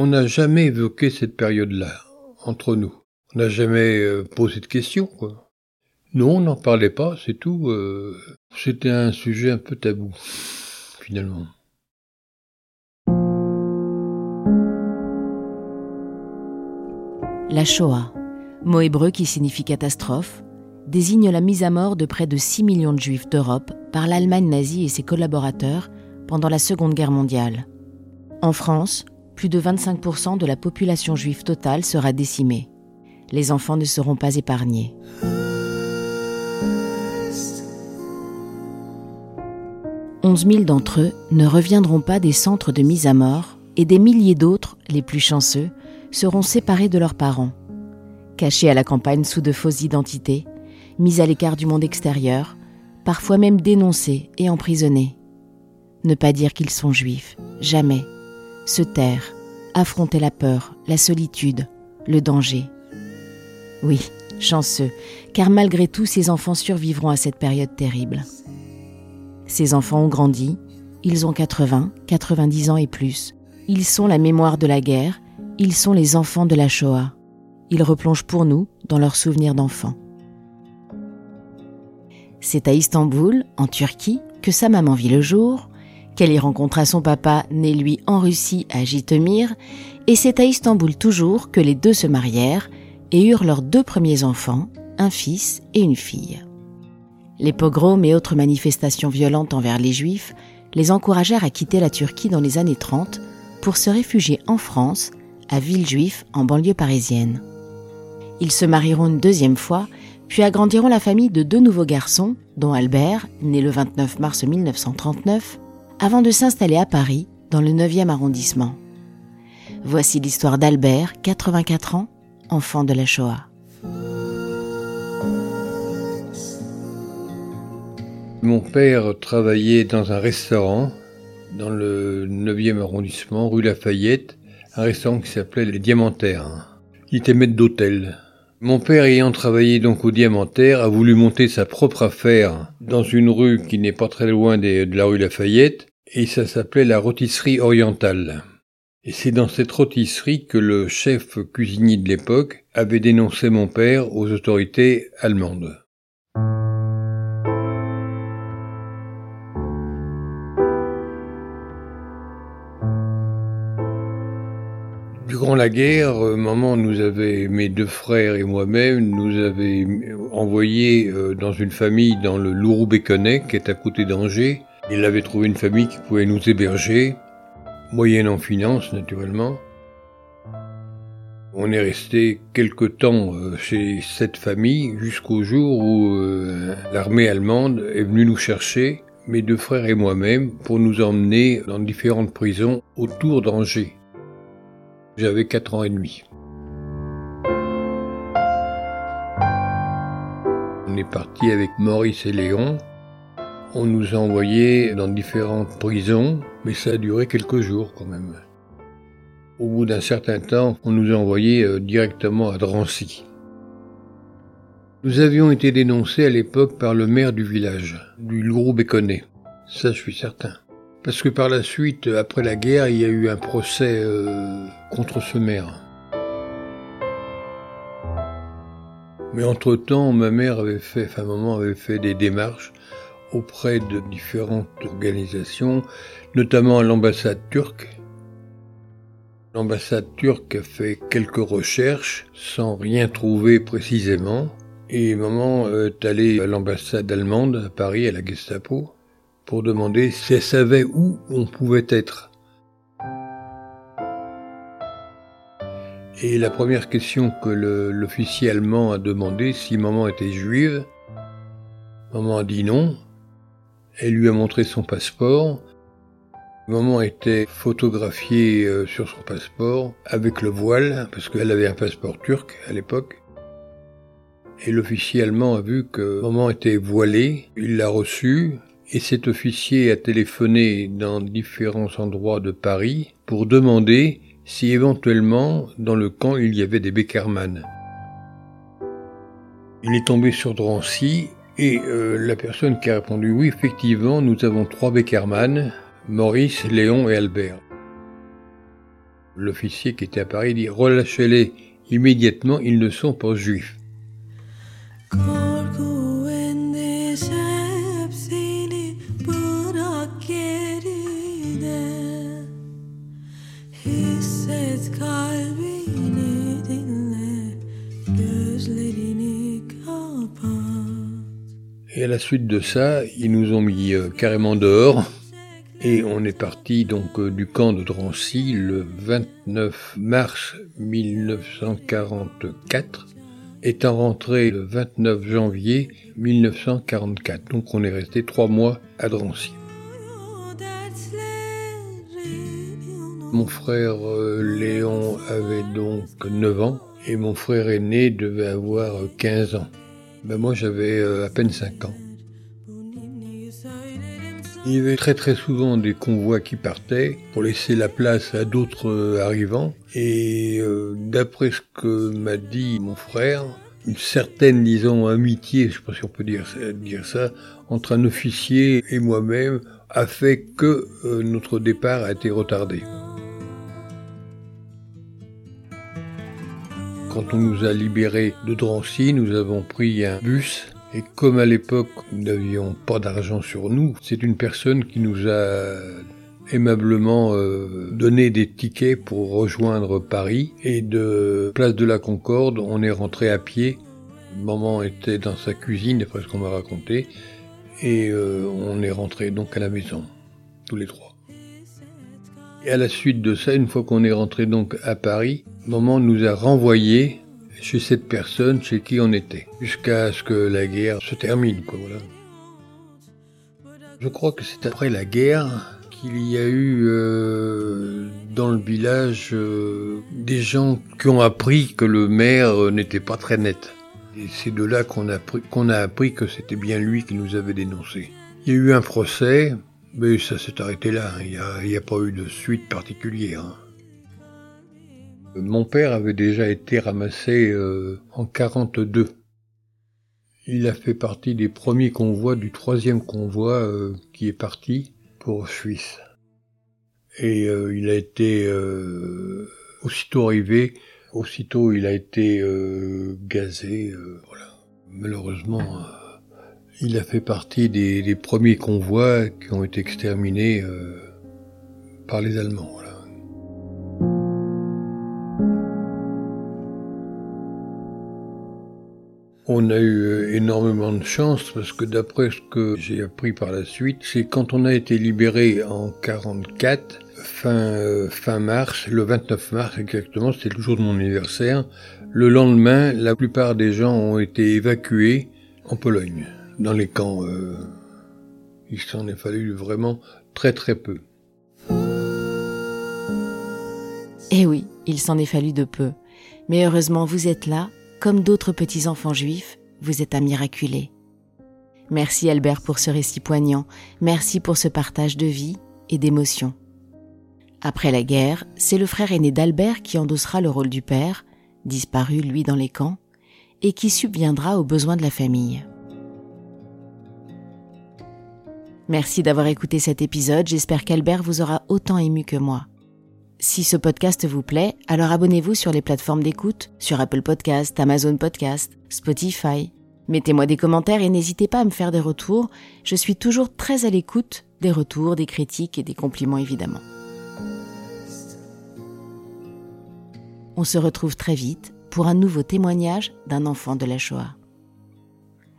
On n'a jamais évoqué cette période-là, entre nous. On n'a jamais euh, posé de questions, quoi. Non, on n'en parlait pas, c'est tout. Euh, c'était un sujet un peu tabou, finalement. La Shoah, mot hébreu qui signifie catastrophe, désigne la mise à mort de près de 6 millions de juifs d'Europe par l'Allemagne nazie et ses collaborateurs pendant la Seconde Guerre mondiale. En France, plus de 25% de la population juive totale sera décimée. Les enfants ne seront pas épargnés. Onze mille d'entre eux ne reviendront pas des centres de mise à mort et des milliers d'autres, les plus chanceux, seront séparés de leurs parents. Cachés à la campagne sous de fausses identités, mis à l'écart du monde extérieur, parfois même dénoncés et emprisonnés. Ne pas dire qu'ils sont juifs, jamais. Se taire, affronter la peur, la solitude, le danger. Oui, chanceux, car malgré tout, ces enfants survivront à cette période terrible. Ces enfants ont grandi, ils ont 80, 90 ans et plus. Ils sont la mémoire de la guerre ils sont les enfants de la Shoah. Ils replongent pour nous dans leurs souvenirs d'enfants. C'est à Istanbul, en Turquie, que sa maman vit le jour, qu'elle y rencontra son papa, né lui en Russie à Jitomir, et c'est à Istanbul toujours que les deux se marièrent et eurent leurs deux premiers enfants, un fils et une fille. Les pogroms et autres manifestations violentes envers les juifs les encouragèrent à quitter la Turquie dans les années 30 pour se réfugier en France à Villejuif, en banlieue parisienne. Ils se marieront une deuxième fois, puis agrandiront la famille de deux nouveaux garçons, dont Albert, né le 29 mars 1939, avant de s'installer à Paris, dans le 9e arrondissement. Voici l'histoire d'Albert, 84 ans, enfant de la Shoah. Mon père travaillait dans un restaurant dans le 9e arrondissement, rue Lafayette, un restaurant qui s'appelait Les Diamantaires. Il était maître d'hôtel. Mon père ayant travaillé donc au Diamantaire a voulu monter sa propre affaire dans une rue qui n'est pas très loin de la rue Lafayette et ça s'appelait la rôtisserie orientale. Et c'est dans cette rôtisserie que le chef cuisinier de l'époque avait dénoncé mon père aux autorités allemandes. Durant la guerre, euh, maman nous avait, mes deux frères et moi-même, nous avait envoyé euh, dans une famille dans le Lourou-Béconnet, qui est à côté d'Angers. Il avait trouvé une famille qui pouvait nous héberger, moyennant finance naturellement. On est resté quelque temps euh, chez cette famille jusqu'au jour où l'armée allemande est venue nous chercher, mes deux frères et moi-même, pour nous emmener dans différentes prisons autour d'Angers. J'avais 4 ans et demi. On est parti avec Maurice et Léon. On nous a envoyés dans différentes prisons, mais ça a duré quelques jours quand même. Au bout d'un certain temps, on nous a envoyés euh, directement à Drancy. Nous avions été dénoncés à l'époque par le maire du village, du Lourou-Béconnet. Ça, je suis certain. Parce que par la suite, après la guerre, il y a eu un procès euh, contre ce maire. Mais entre-temps, ma mère avait fait, enfin maman avait fait des démarches auprès de différentes organisations, notamment à l'ambassade turque. L'ambassade turque a fait quelques recherches sans rien trouver précisément. Et maman est allée à l'ambassade allemande à Paris, à la Gestapo pour demander si elle savait où on pouvait être. Et la première question que l'officier allemand a demandé, si maman était juive, maman a dit non. Elle lui a montré son passeport. Maman était photographiée euh, sur son passeport avec le voile, parce qu'elle avait un passeport turc à l'époque. Et l'officier allemand a vu que maman était voilée. Il l'a reçue, et cet officier a téléphoné dans différents endroits de Paris pour demander si éventuellement dans le camp il y avait des Beckerman. Il est tombé sur Drancy et euh, la personne qui a répondu oui, effectivement, nous avons trois Beckerman, Maurice, Léon et Albert. L'officier qui était à Paris dit relâchez-les immédiatement, ils ne sont pas juifs. Et à la suite de ça, ils nous ont mis euh, carrément dehors. Et on est parti donc euh, du camp de Drancy le 29 mars 1944, étant rentré le 29 janvier 1944. Donc on est resté trois mois à Drancy. Mon frère euh, Léon avait donc 9 ans et mon frère aîné devait avoir 15 ans. Ben moi j'avais euh, à peine 5 ans. Il y avait très très souvent des convois qui partaient pour laisser la place à d'autres euh, arrivants. Et d'après ce que m'a dit mon frère, une certaine, disons, amitié, je ne sais pas si on peut dire, dire ça, entre un officier et moi-même a fait que notre départ a été retardé. Quand on nous a libérés de Drancy, nous avons pris un bus et comme à l'époque, nous n'avions pas d'argent sur nous, c'est une personne qui nous a aimablement euh, donné des tickets pour rejoindre Paris et de place de la Concorde, on est rentré à pied. Maman était dans sa cuisine, d'après ce qu'on m'a raconté, et euh, on est rentré donc à la maison, tous les trois. Et à la suite de ça, une fois qu'on est rentré donc à Paris, maman nous a renvoyés chez cette personne chez qui on était, jusqu'à ce que la guerre se termine. Je crois que c'est après la guerre qu'il y a eu euh, dans le village euh, des gens qui ont appris que le maire euh, n'était pas très net. Et c'est de là qu'on a, a appris que c'était bien lui qui nous avait dénoncé. Il y a eu un procès, mais ça s'est arrêté là. Il n'y a, pas eu de suite particulière. Hein. Mon père avait déjà été ramassé euh, en 42. Il a fait partie des premiers convois du troisième convoi euh, qui est parti pour Suisse. Et euh, il a été aussitôt arrivé, aussitôt il a été gazé. Malheureusement, il a fait partie des, premiers convois qui ont été exterminés par les Allemands. On a eu euh, énormément de chance parce que d'après ce que j'ai appris par la suite, c'est quand on a été libéré en 44, fin, euh, fin mars, le 29 mars exactement, c'était le jour de mon anniversaire, le lendemain, la plupart des gens ont été évacués en Pologne, dans les camps. Euh, il s'en est fallu vraiment très très peu. Eh oui, il s'en est fallu de peu. Mais heureusement, vous êtes là comme d'autres petits-enfants juifs, vous êtes un miraculé. Merci Albert pour ce récit poignant, merci pour ce partage de vie et d'émotions. Après la guerre, c'est le frère aîné d'Albert qui endossera le rôle du père, disparu lui dans les camps, et qui subviendra aux besoins de la famille. Merci d'avoir écouté cet épisode, j'espère qu'Albert vous aura autant ému que moi. Si ce podcast vous plaît, alors abonnez-vous sur les plateformes d'écoute, sur Apple Podcast, Amazon Podcast, Spotify. Mettez-moi des commentaires et n'hésitez pas à me faire des retours. Je suis toujours très à l'écoute des retours, des critiques et des compliments évidemment. On se retrouve très vite pour un nouveau témoignage d'un enfant de la Shoah.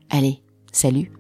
Allez, salut